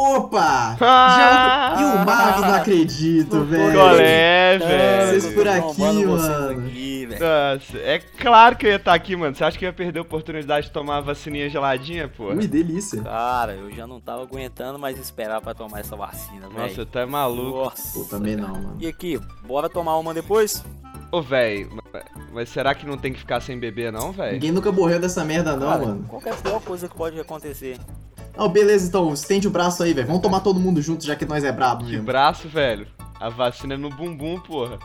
Opa! Ah! Já... E o Marvin não acredito, velho. Qual é, velho? Vocês por aqui, mano. aqui, velho. Nossa, é claro que eu ia estar aqui, mano. Você acha que eu ia perder a oportunidade de tomar a vacininha geladinha, pô? Ui, delícia. Cara, eu já não tava aguentando mais esperar pra tomar essa vacina, Nossa, velho. tu é maluco. Nossa. Pô, também não, mano. E aqui, bora tomar uma depois? Ô, velho, mas será que não tem que ficar sem beber, não, velho? Ninguém nunca morreu dessa merda, não, Cara, mano. qual é a pior coisa que pode acontecer? Ó, beleza, então, estende o braço aí, velho. Vamos tomar todo mundo junto, já que nós é brabo Que mesmo. braço, velho. A vacina é no bumbum, porra.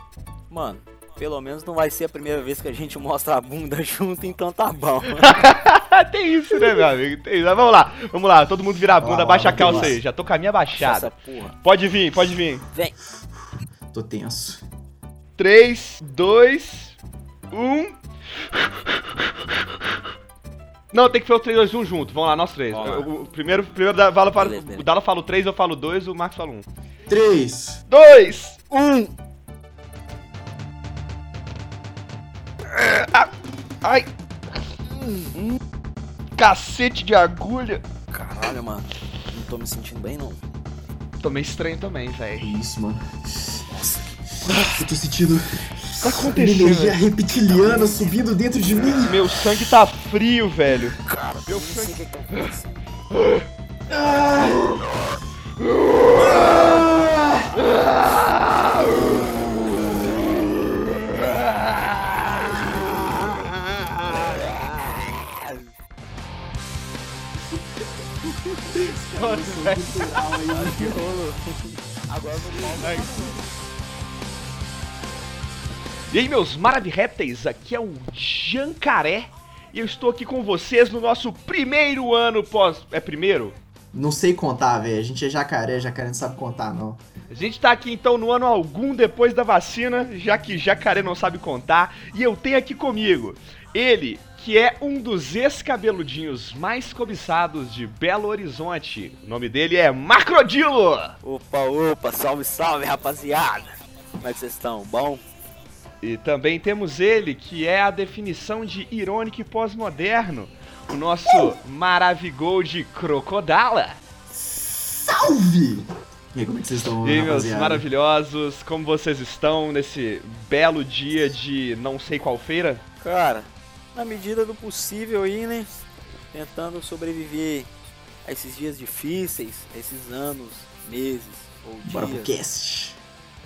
Mano, pelo menos não vai ser a primeira vez que a gente mostra a bunda junto, então tá bom. tem isso, né, meu amigo? Tem isso. Mas vamos lá, vamos lá. Todo mundo vira a bunda, lá, abaixa a calça aí. Já tô com a minha baixada. porra. Pode vir, pode vir. Vem. Tô tenso. 3, 2, 1. Não, tem que ser o 3, 2, 1 junto. Vamos lá, nós três. O, o primeiro, primeiro da, Vala fala, Beleza, beleza. o Dala fala o 3, eu falo o 2, o Max fala o 1. 3. 2, 1. Ah, Ai. Hum, Cacete de agulha. Caralho, mano. Não tô me sentindo bem, não. Tô meio estranho também, velho. Isso, mano. Eu tô sentindo Tá uma energia acontecendo? reptiliana subindo dentro de mim. Meu sangue tá frio, velho. Cara, eu não E aí, meus maravilhépteis, aqui é o Jancaré e eu estou aqui com vocês no nosso primeiro ano pós. É primeiro? Não sei contar, velho. A gente é jacaré, jacaré não sabe contar, não. A gente tá aqui então no ano algum depois da vacina, já que Jacaré não sabe contar, e eu tenho aqui comigo ele, que é um dos ex-cabeludinhos mais cobiçados de Belo Horizonte. O nome dele é Macrodilo! Opa, opa, salve, salve, rapaziada. Como é que vocês estão? Bom? E também temos ele, que é a definição de irônico e pós-moderno, o nosso Maravigol de Crocodala. Salve! E aí, como é que vocês estão, E aí, meus maravilhosos, como vocês estão nesse belo dia de não sei qual feira? Cara, na medida do possível aí, né? Tentando sobreviver a esses dias difíceis, a esses anos, meses ou Bora pro dias. cast.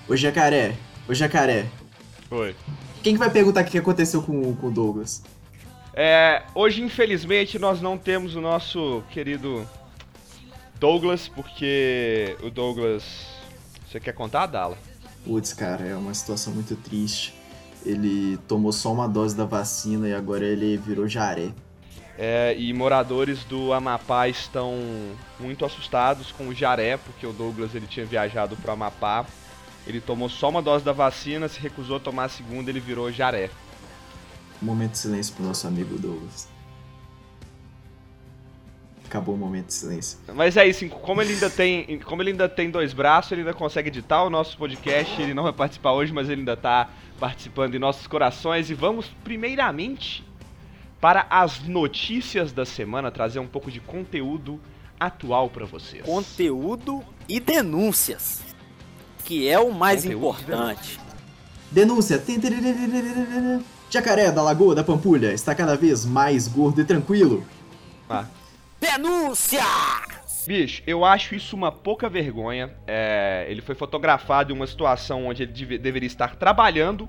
Ô, jacaré. Ô, jacaré. Foi. Quem que vai perguntar o que aconteceu com, com o Douglas? É, hoje, infelizmente, nós não temos o nosso querido Douglas, porque o Douglas. Você quer contar, Dala? Putz, cara, é uma situação muito triste. Ele tomou só uma dose da vacina e agora ele virou jaré. É, e moradores do Amapá estão muito assustados com o Jaré, porque o Douglas ele tinha viajado para o Amapá. Ele tomou só uma dose da vacina, se recusou a tomar a segunda, ele virou Jaré. Um momento de silêncio pro nosso amigo Douglas. Acabou o momento de silêncio. Mas é isso, como ele ainda tem, como ele ainda tem dois braços, ele ainda consegue editar o nosso podcast. Ele não vai participar hoje, mas ele ainda tá participando em nossos corações. E vamos primeiramente para as notícias da semana, trazer um pouco de conteúdo atual para vocês. Conteúdo e denúncias. Que é o mais Conteúdo importante. Denúncia! Tem- terererererererê. Jacaré da Lagoa da Pampulha está cada vez mais gordo e tranquilo. Ah. Denúncia! Bicho, eu acho isso uma pouca vergonha. É, ele foi fotografado em uma situação onde ele deve- deveria estar trabalhando,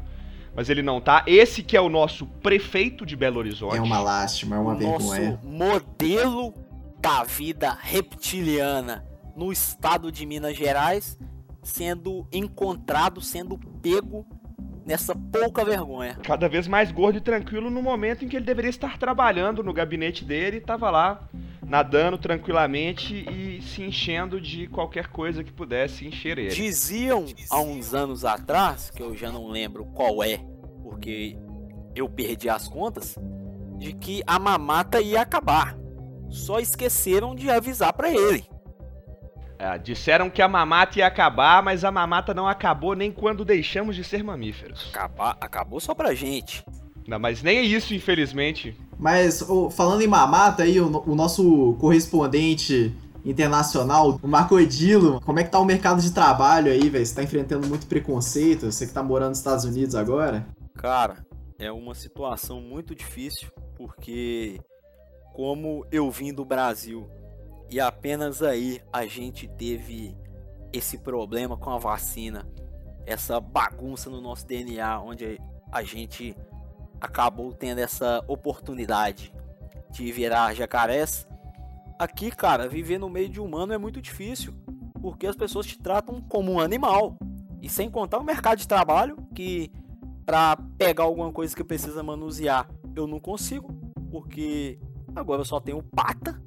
mas ele não tá. Esse que é o nosso prefeito de Belo Horizonte. É uma lástima, é uma o nosso vergonha. modelo da vida reptiliana no estado de Minas Gerais sendo encontrado, sendo pego nessa pouca vergonha. Cada vez mais gordo e tranquilo no momento em que ele deveria estar trabalhando no gabinete dele e tava lá nadando tranquilamente e se enchendo de qualquer coisa que pudesse encher ele. Diziam há uns anos atrás, que eu já não lembro qual é, porque eu perdi as contas, de que a mamata ia acabar. Só esqueceram de avisar pra ele. É, disseram que a mamata ia acabar, mas a mamata não acabou nem quando deixamos de ser mamíferos. Acabar, acabou só pra gente. Não, mas nem é isso, infelizmente. Mas, ô, falando em mamata aí, o, o nosso correspondente internacional. O Marco Edilo, como é que tá o mercado de trabalho aí, velho? Você tá enfrentando muito preconceito? Você que tá morando nos Estados Unidos agora? Cara, é uma situação muito difícil, porque como eu vim do Brasil e apenas aí a gente teve esse problema com a vacina, essa bagunça no nosso DNA, onde a gente acabou tendo essa oportunidade de virar jacarés. Aqui, cara, viver no meio de humano é muito difícil, porque as pessoas te tratam como um animal. E sem contar o mercado de trabalho, que para pegar alguma coisa que precisa manusear, eu não consigo, porque agora eu só tenho pata.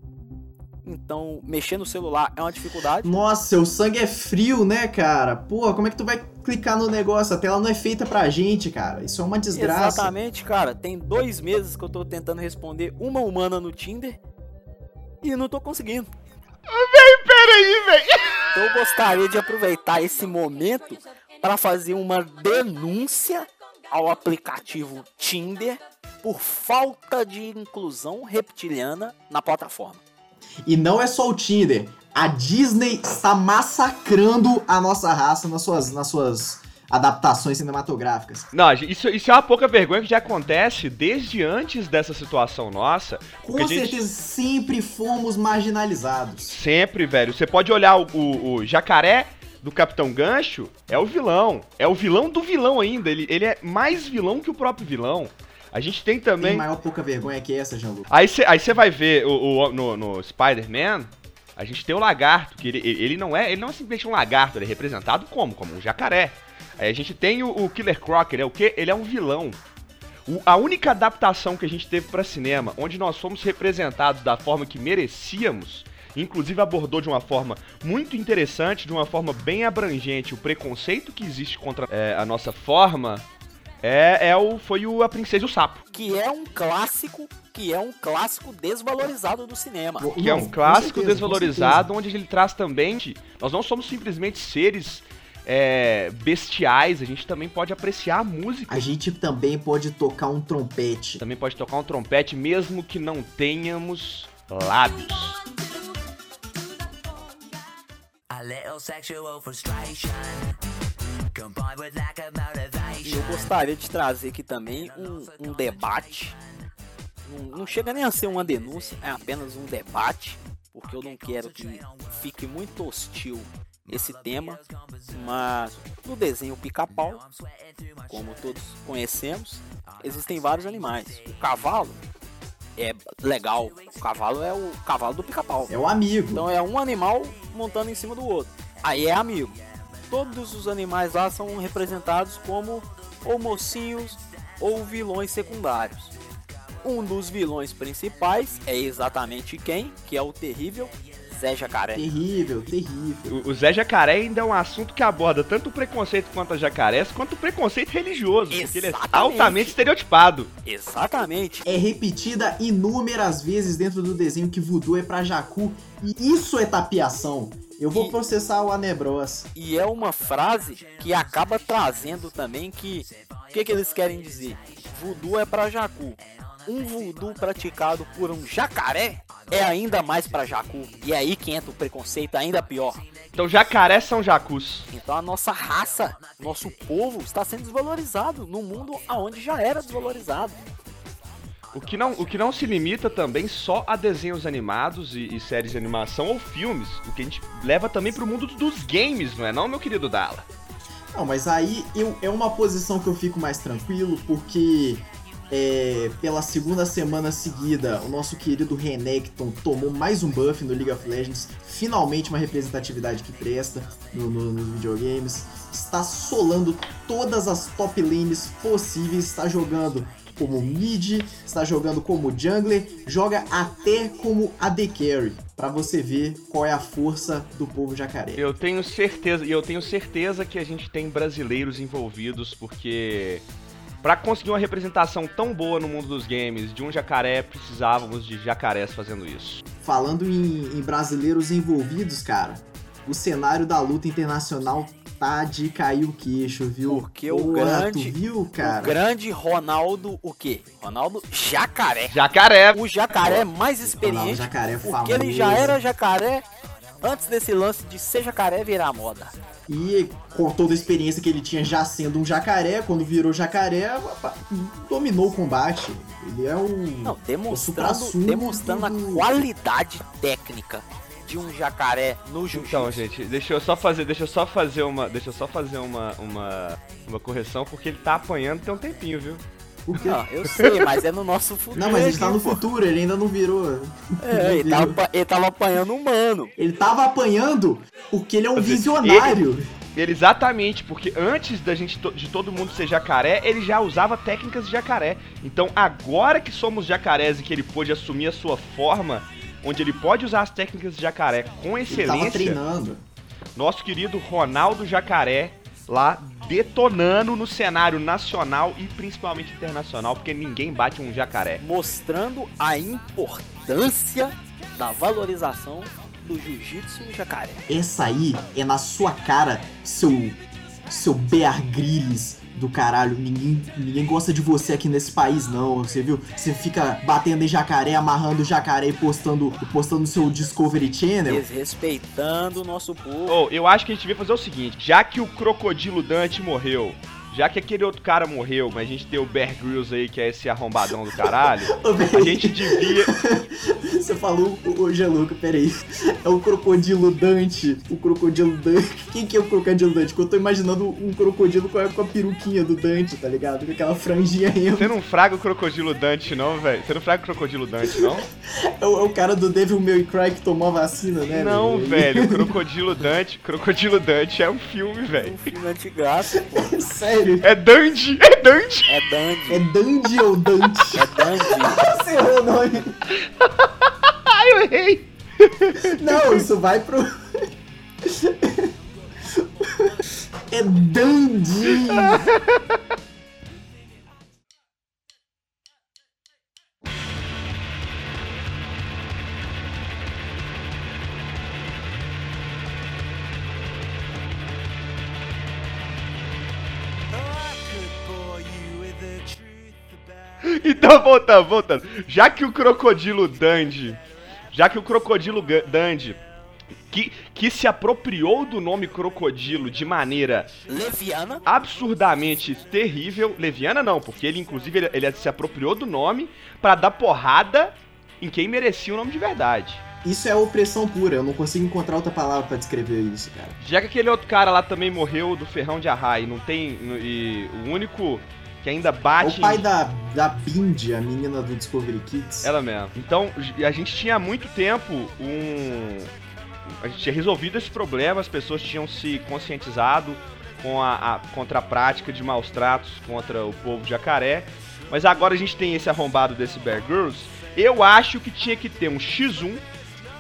Então, mexer no celular é uma dificuldade. Nossa, seu sangue é frio, né, cara? Pô, como é que tu vai clicar no negócio? A tela não é feita pra gente, cara. Isso é uma desgraça. Exatamente, cara. Tem dois meses que eu tô tentando responder uma humana no Tinder e não tô conseguindo. Véi, peraí, véi. Então eu gostaria de aproveitar esse momento para fazer uma denúncia ao aplicativo Tinder por falta de inclusão reptiliana na plataforma. E não é só o Tinder. A Disney está massacrando a nossa raça nas suas, nas suas adaptações cinematográficas. Não, isso, isso é uma pouca vergonha que já acontece desde antes dessa situação nossa. Com certeza, gente... sempre fomos marginalizados. Sempre, velho. Você pode olhar o, o, o, jacaré do Capitão Gancho, é o vilão. É o vilão do vilão ainda. Ele, ele é mais vilão que o próprio vilão. A gente tem também. Tem maior pouca vergonha que essa, Jean-Luc. Aí você aí vai ver o, o no, no Spider-Man. A gente tem o lagarto, que ele, ele não é ele não é simplesmente um lagarto, ele é representado como? Como um jacaré. Aí a gente tem o, o Killer Croc, ele é o quê? Ele é um vilão. O, a única adaptação que a gente teve para cinema, onde nós fomos representados da forma que merecíamos, inclusive abordou de uma forma muito interessante, de uma forma bem abrangente, o preconceito que existe contra é, a nossa forma, é, é o, foi o A Princesa e o Sapo. Que é um clássico, que é um clássico desvalorizado do cinema. Que é um clássico certeza, desvalorizado, onde ele traz também. Nós não somos simplesmente seres é, bestiais, a gente também pode apreciar a música. A gente também pode tocar um trompete. Também pode tocar um trompete, mesmo que não tenhamos lábios. A little sexual frustration e eu gostaria de trazer aqui também um, um debate. Não, não chega nem a ser uma denúncia, é apenas um debate, porque eu não quero que fique muito hostil esse tema, mas no desenho pica-pau, como todos conhecemos, existem vários animais. O cavalo é legal, o cavalo é o cavalo do pica-pau. É o amigo. Então é um animal montando em cima do outro. Aí é amigo todos os animais lá são representados como ou mocinhos ou vilões secundários. Um dos vilões principais é exatamente quem? Que é o terrível Zé Jacaré. Terrível, terrível. O, o Zé Jacaré ainda é um assunto que aborda tanto o preconceito quanto a jacarés, quanto o preconceito religioso, Exatamente. porque ele é altamente estereotipado. Exatamente. É repetida inúmeras vezes dentro do desenho que voodoo é pra Jacu, e isso é tapiação. Eu vou e, processar o Anebros. E é uma frase que acaba trazendo também que. O que, que eles querem dizer? Voodoo é para jacu. Um voodoo praticado por um jacaré é ainda mais para jacu. E é aí que entra o preconceito ainda pior. Então jacaré são jacus. Então a nossa raça, nosso povo está sendo desvalorizado no mundo aonde já era desvalorizado. O que, não, o que não se limita também só a desenhos animados e, e séries de animação ou filmes. O que a gente leva também pro mundo dos games, não é não, meu querido Dala? Não, mas aí eu, é uma posição que eu fico mais tranquilo, porque é, pela segunda semana seguida, o nosso querido Renekton tomou mais um buff no League of Legends. Finalmente uma representatividade que presta no, no, nos videogames. Está solando todas as top lanes possíveis. Está jogando como mid, está jogando como jungler, joga até como AD Carry, para você ver qual é a força do povo jacaré. Eu tenho certeza, e eu tenho certeza que a gente tem brasileiros envolvidos, porque para conseguir uma representação tão boa no mundo dos games de um jacaré, precisávamos de jacarés fazendo isso. Falando em, em brasileiros envolvidos, cara, o cenário da luta internacional tá de cair o queixo, viu? Porque o grande- viu, O cara? grande Ronaldo, o quê? Ronaldo Jacaré. Jacaré. O jacaré mais Ronaldo experiente, Jacaré porque ele já era jacaré antes desse lance de ser jacaré virar moda. E com toda a experiência que ele tinha já sendo um jacaré, quando virou jacaré, dominou o combate. Ele é um. Não, demonstrando, supra-sumo demonstrando a qualidade técnica de um jacaré no jiu-jitsu. Então, gente, deixa eu só fazer, deixa eu só fazer uma, deixa eu só fazer uma, uma, uma correção porque ele tá apanhando tem um tempinho, viu? Não, eu sei, mas é no nosso futuro. Não, mas ele tá no futuro, ele ainda não virou. É, ele tava, ele tava apanhando um mano. Ele tava apanhando porque ele é um dizer, visionário. Ele exatamente, porque antes da gente de todo mundo ser jacaré, ele já usava técnicas de jacaré. Então, agora que somos jacarés e que ele pôde assumir a sua forma, onde ele pode usar as técnicas de jacaré com Ele tava excelência, treinando. nosso querido Ronaldo Jacaré lá detonando no cenário nacional e principalmente internacional, porque ninguém bate um jacaré. mostrando a importância da valorização do jiu-jitsu jacaré. Essa aí é na sua cara, seu. Seu Bear Grylls do caralho. Ninguém, ninguém gosta de você aqui nesse país, não. Você viu? Você fica batendo em jacaré, amarrando o jacaré e postando, postando no seu Discovery Channel. Desrespeitando o nosso povo. Oh, eu acho que a gente devia fazer o seguinte, já que o Crocodilo Dante morreu, já que aquele outro cara morreu, mas a gente tem o Bear Grylls aí, que é esse arrombadão do caralho, a gente devia... Você falou o, o Geluca, peraí. É o crocodilo Dante. O crocodilo Dante. Quem que é o crocodilo Dante? Que eu tô imaginando um crocodilo com a, com a peruquinha do Dante, tá ligado? Com aquela franjinha emo. Você não fraga o Crocodilo Dante não, velho? Você não fraga o Crocodilo Dante não? É o, é o cara do Devil May Cry que tomou a vacina, né? não, velho, o Crocodilo Dante, Crocodilo Dante é um filme, Um velho. filme antigaço, pô. Sério. É Dandy, é Dandy. É Dandy. É Dandy ou Dante? É Dandy. Você errou o nome. Ai, eu errei. Não, isso vai pro. É Dandy! Então, voltando, voltando. Já que o Crocodilo Dandy, já que o Crocodilo Dandy, que, que se apropriou do nome Crocodilo de maneira Leviana. absurdamente terrível, Leviana não, porque ele inclusive ele, ele se apropriou do nome pra dar porrada em quem merecia o nome de verdade. Isso é opressão pura, eu não consigo encontrar outra palavra pra descrever isso, cara. Já que aquele outro cara lá também morreu do ferrão de arrai, não tem e o único que ainda É bate o pai em- da, da Bindi, a menina do Discovery Kids. Ela mesmo. Então, a gente tinha há muito tempo um. A gente tinha resolvido esse problema, as pessoas tinham se conscientizado com a, a- contra a prática de maus tratos contra o povo jacaré. Mas agora a gente tem esse arrombado desse Bear Grylls. Eu acho que tinha que ter um X1,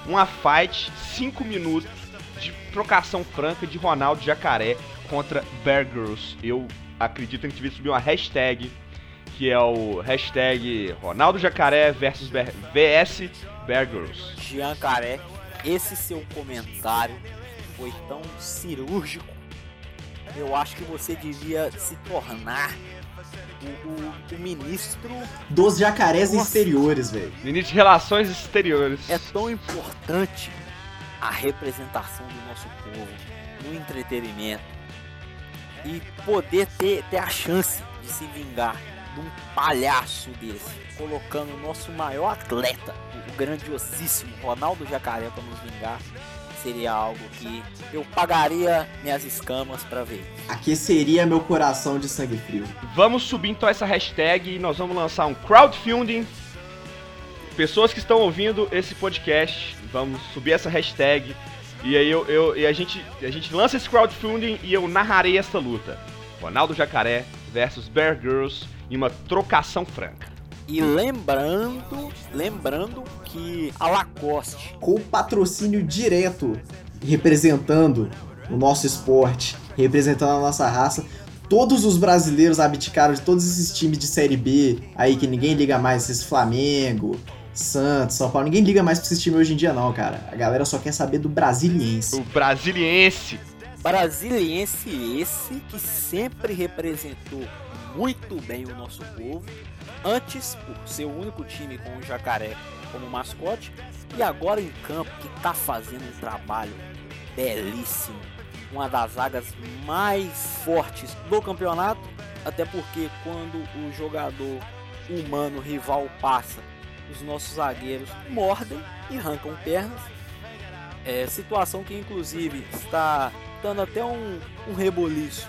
uma fight, 5 minutos de trocação franca de Ronaldo Jacaré contra Bear Grylls. Eu acredito que a gente devia subir uma hashtag que é o hashtag Ronaldo Jacaré versus Bear, VS Bear Grylls. Jean Caré, esse seu comentário foi tão cirúrgico. Eu acho que você devia se tornar o, o- o ministro. Dos jacarés Nossa. exteriores, velho. Ministro de Relações Exteriores. É tão importante a representação do nosso povo no entretenimento e poder ter, ter a chance de se vingar de um palhaço desse, colocando o nosso maior atleta, o grandiosíssimo Ronaldo Jacaré, para nos vingar, seria algo que eu pagaria minhas escamas para ver. Aqueceria meu coração de sangue frio. Vamos subir então essa hashtag e nós vamos lançar um crowdfunding. Pessoas que estão ouvindo esse podcast, vamos subir essa hashtag. E aí eu, eu- e a, gente, a gente lança esse crowdfunding e eu narrarei essa luta. Ronaldo Jacaré versus Bear Girls em uma trocação franca. E lembrando, lembrando que a Lacoste Com patrocínio direto, representando o nosso esporte, representando a nossa raça. Todos os brasileiros abdicaram de todos esses times de Série B aí que ninguém liga mais, esses Flamengo, Santos, São Paulo. Ninguém liga mais pra esses times hoje em dia, não, cara. A galera só quer saber do brasiliense. O brasiliense. Brasiliense esse que sempre representou muito bem o nosso povo, antes por ser o único time com o jacaré como mascote, e agora em campo que está fazendo um trabalho belíssimo, uma das zagas mais fortes do campeonato, até porque quando o jogador humano rival passa, os nossos zagueiros mordem e arrancam pernas. É, situação que inclusive está dando até um, um reboliço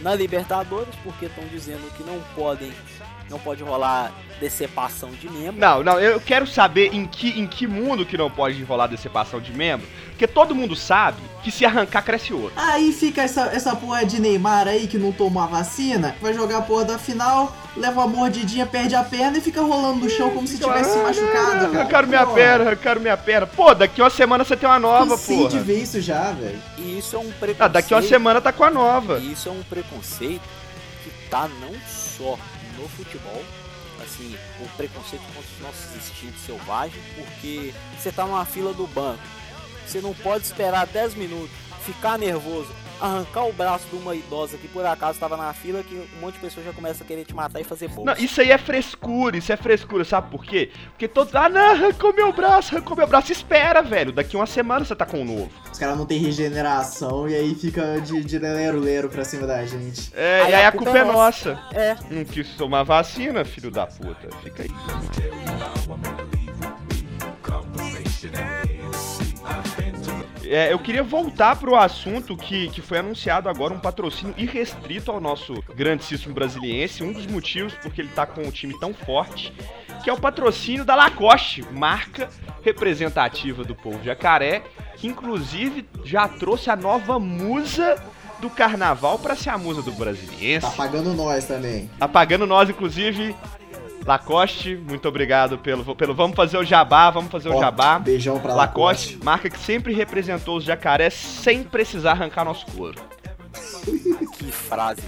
na Libertadores, porque estão dizendo que não podem, não pode rolar decepção de membro. Não, não, eu quero saber em que, em que mundo que não pode rolar decepção de membro, porque todo mundo sabe que se arrancar cresce outro. Aí fica essa, essa porra de Neymar aí que não tomou a vacina, vai jogar a porra da final, leva uma mordidinha, perde a perna e fica rolando no chão como se tivesse machucado, cara. Arrancaram minha Porra. perna, arrancaram minha perna. Pô, daqui uma semana você tem uma nova, Cansei de ver isso já, velho. E isso é um preconceito. Ah, daqui uma semana tá com a nova. E isso é um preconceito que tá não só no futebol, assim, o preconceito contra os nossos instintos selvagens, porque você tá numa fila do banco, você não pode esperar 10 minutos, ficar nervoso, arrancar o braço de uma idosa que por acaso estava na fila, que um monte de pessoas já começa a querer te matar e fazer bolsa. Não, isso aí é frescura, isso é frescura, sabe por quê? Porque todos. Ah, não, arrancou meu braço, arrancou meu braço. Espera, velho. Daqui uma semana você tá com um novo. Os caras não tem regeneração e aí fica de, de lero-lero pra cima da gente. É, Aí e aí a a culpa culpa é é nossa. nossa. É, Não quis tomar vacina, filho da puta. Fica aí. É, eu queria voltar pro assunto que, que foi anunciado agora, um patrocínio irrestrito ao nosso grandíssimo brasiliense. Um dos motivos porque ele tá com um time tão forte, que é o patrocínio da Lacoste, marca representativa do povo jacaré, que inclusive já trouxe a nova musa do carnaval pra ser a musa do brasiliense. Tá pagando nós também. Tá pagando nós, inclusive. Lacoste, muito obrigado pelo, pelo. Vamos fazer o jabá, vamos fazer o jabá. Beijão pra Lacoste, Lacoste. marca que sempre representou os jacarés sem precisar arrancar nosso couro. que frase.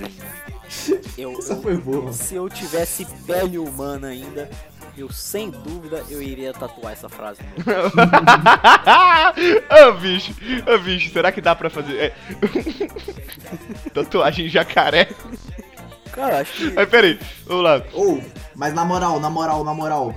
Eu, Essa eu- foi boa. se eu tivesse pele humana ainda, eu sem dúvida eu iria tatuar essa frase. Ô bicho, ô bicho, será que dá pra fazer. é, Tatuagem em jacaré? Cara, acho que Mas peraí, vamos lá. Ou, mas na moral, na moral, na moral.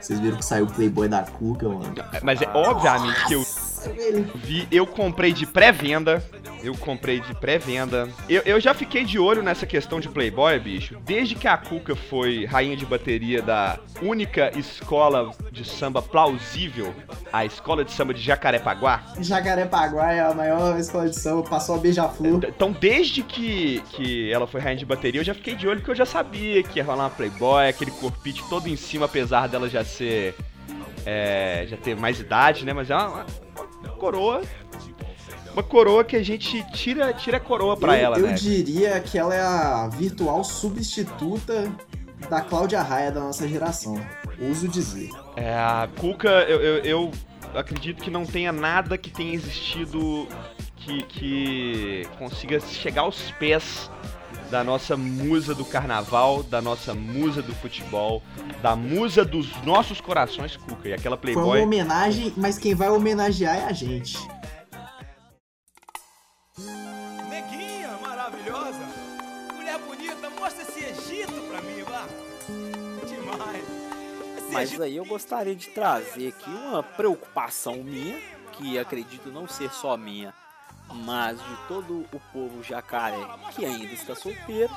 Vocês viram que saiu o Playboy da Cuca, mano? Mas é obviamente que eu Nossa, velho. vi, eu comprei de pré-venda. Eu comprei de pré-venda. Eu, eu já fiquei de olho nessa questão de Playboy, bicho. Desde que a Cuca foi rainha de bateria da única escola de samba plausível, a escola de samba de Jacarepaguá. Jacarepaguá é a maior escola de samba, passou a beija-flor. Então, desde que, que ela foi rainha de bateria, eu já fiquei de olho que eu já sabia que ia rolar uma Playboy, aquele corpite todo em cima, apesar dela já ser. é, já ter mais idade, né? Mas é uma coroa. Uma coroa que a gente tira, tira a coroa pra eu, ela, eu né? diria que ela é a virtual substituta da Cláudia Raia da nossa geração. Ouso dizer. É, a Cuca, eu, eu, eu acredito que não tenha nada que tenha existido que, que consiga chegar aos pés da nossa musa do carnaval, da nossa musa do futebol, da musa dos nossos corações, Cuca. E aquela Foi uma Playboy. homenagem, mas quem vai homenagear é a gente. Neguinha maravilhosa, mulher bonita, mostra esse Egito pra mim, vá. Demais. Esse Mas Egito aí eu gostaria de trazer aqui uma preocupação minha, que acredito não ser só minha, mas de todo o povo jacaré que ainda está solteiro,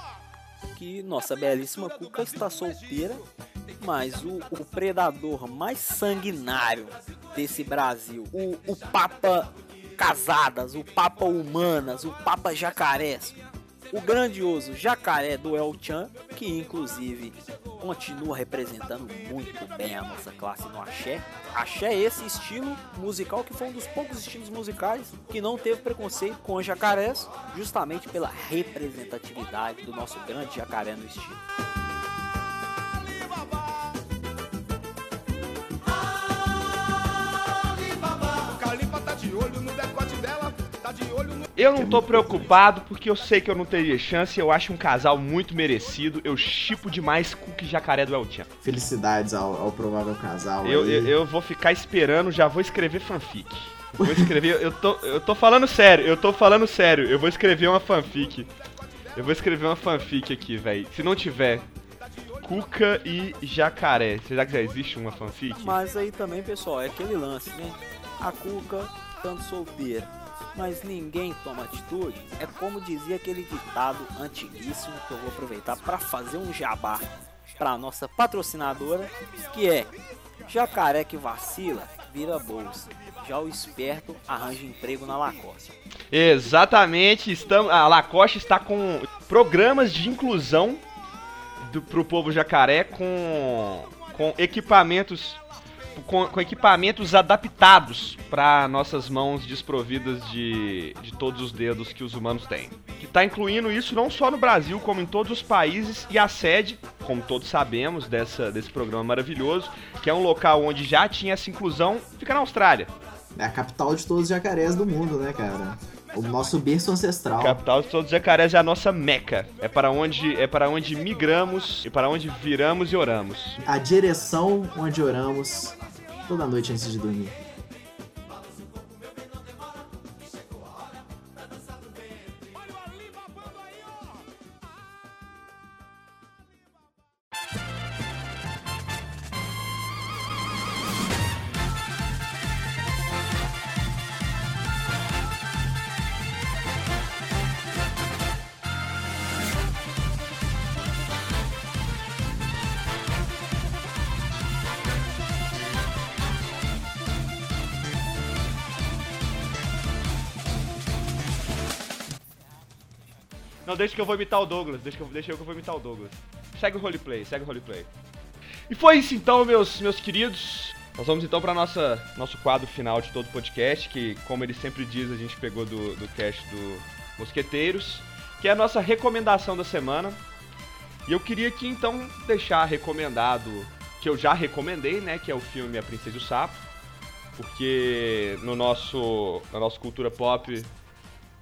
que nossa belíssima Cuca está solteira, mas o, o predador mais sanguinário desse Brasil, o, o Papa Casadas, o Papa Humanas, o Papa Jacarés, o grandioso Jacaré do El Chan, que inclusive continua representando muito bem a nossa classe no axé. Axé é esse estilo musical que foi um dos poucos estilos musicais que não teve preconceito com jacarés, justamente pela representatividade do nosso grande jacaré no estilo. Eu não tô preocupado porque eu sei que eu não teria chance. Eu acho um casal muito merecido. Eu chipo demais Cuca e Jacaré do El Chan. Felicidades ao, ao provável casal. Eu, aí. eu, eu vou ficar esperando, já vou escrever fanfic. Vou escrever, eu tô, eu tô falando sério, eu tô falando sério. Eu vou escrever uma fanfic. Eu vou escrever uma fanfic aqui, velho. Se não tiver Cuca e Jacaré, será que já existe uma fanfic? Mas aí também, pessoal, é aquele lance, né? A Cuca tanto solteira, mas ninguém toma atitude. É como dizia aquele ditado antiguíssimo que eu vou aproveitar para fazer um jabá para nossa patrocinadora, que é Jacaré que vacila, vira bolsa. Já o esperto arranja emprego na Lacoste. Exatamente, estamos, a Lacoste está com programas de inclusão do, pro povo jacaré com, com equipamentos com, com equipamentos adaptados para nossas mãos desprovidas de, de todos os dedos que os humanos têm. Que está incluindo isso não só no Brasil, como em todos os países, e a sede, como todos sabemos, dessa, desse programa maravilhoso, que é um local onde já tinha essa inclusão, fica na Austrália. É a capital de todos os jacarés do mundo, né, cara? O nosso berço ancestral. Capital de todos os jacarés é a nossa meca. É para onde é para onde migramos e para onde viramos e oramos. A direção onde oramos toda noite antes de dormir. Não, deixa que eu vou imitar o Douglas. Deixa que eu, deixa eu que eu vou imitar o Douglas. Segue o roleplay, segue o roleplay. E foi isso então, meus, meus queridos. Nós vamos então para nossa nosso quadro final de todo o podcast, que como ele sempre diz, a gente pegou do, do cast do Mosqueteiros, que é a nossa recomendação da semana. E eu queria aqui então deixar recomendado, que eu já recomendei, né, que é o filme A Princesa e o Sapo, porque no nosso na nossa cultura pop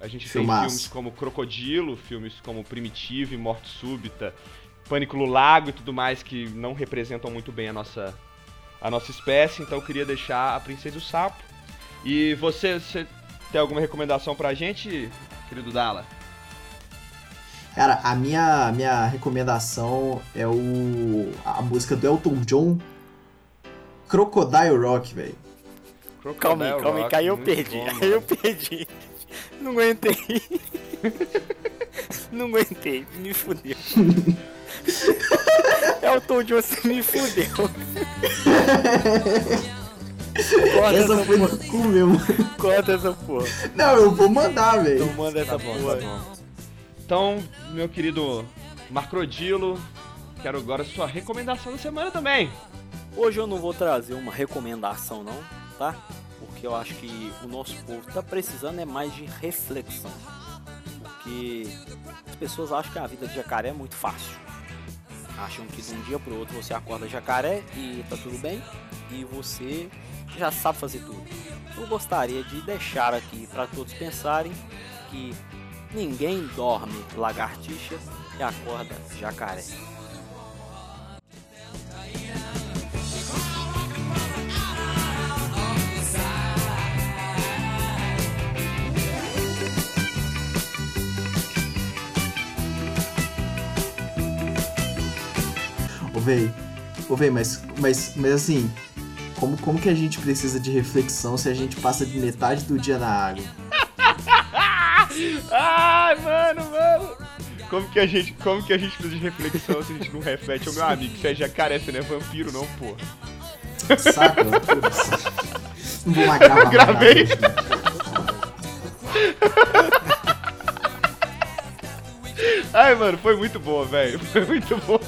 a gente Filmaço. tem filmes como Crocodilo, filmes como Primitivo e Morte Súbita, Pânico no Lago e tudo mais que não representam muito bem a nossa, a nossa espécie, então eu queria deixar a Princesa e o Sapo. E você, você tem alguma recomendação pra gente, querido Dala? Cara, a minha, minha recomendação é o a música do Elton John, Crocodile Rock, velho. Calma aí, calma aí, que aí eu perdi. bom, Aí eu perdi. Não aguentei. Não aguentei, me fudeu. Elton John, você me fudeu. Corta Essa essa foi porra. do cu mesmo. Corta essa porra. Não, eu vou mandar, velho. Então manda essa porra. Então, meu querido Marcrodilo, quero agora a sua recomendação da semana também. Hoje eu não vou trazer uma recomendação não, tá? Porque eu acho que o nosso povo tá precisando é mais de reflexão. Porque as pessoas acham que a vida de jacaré é muito fácil. Acham que de um dia pro outro você acorda jacaré e tá tudo bem e você já sabe fazer tudo. Eu gostaria de deixar aqui para todos pensarem que ninguém dorme lagartixa e acorda jacaré. Véi. Ô, mas, mas, mas assim, como, como que a gente precisa de reflexão se a gente passa de metade do dia na água? Ai, mano, mano. Como que a gente, como que a gente precisa de reflexão se a gente não reflete? Ô meu amigo, você é jacaré, você não é vampiro não, pô. Saca? Não vou gravar. mais Gravei. Ai, mano, foi muito boa, velho. Foi muito boa.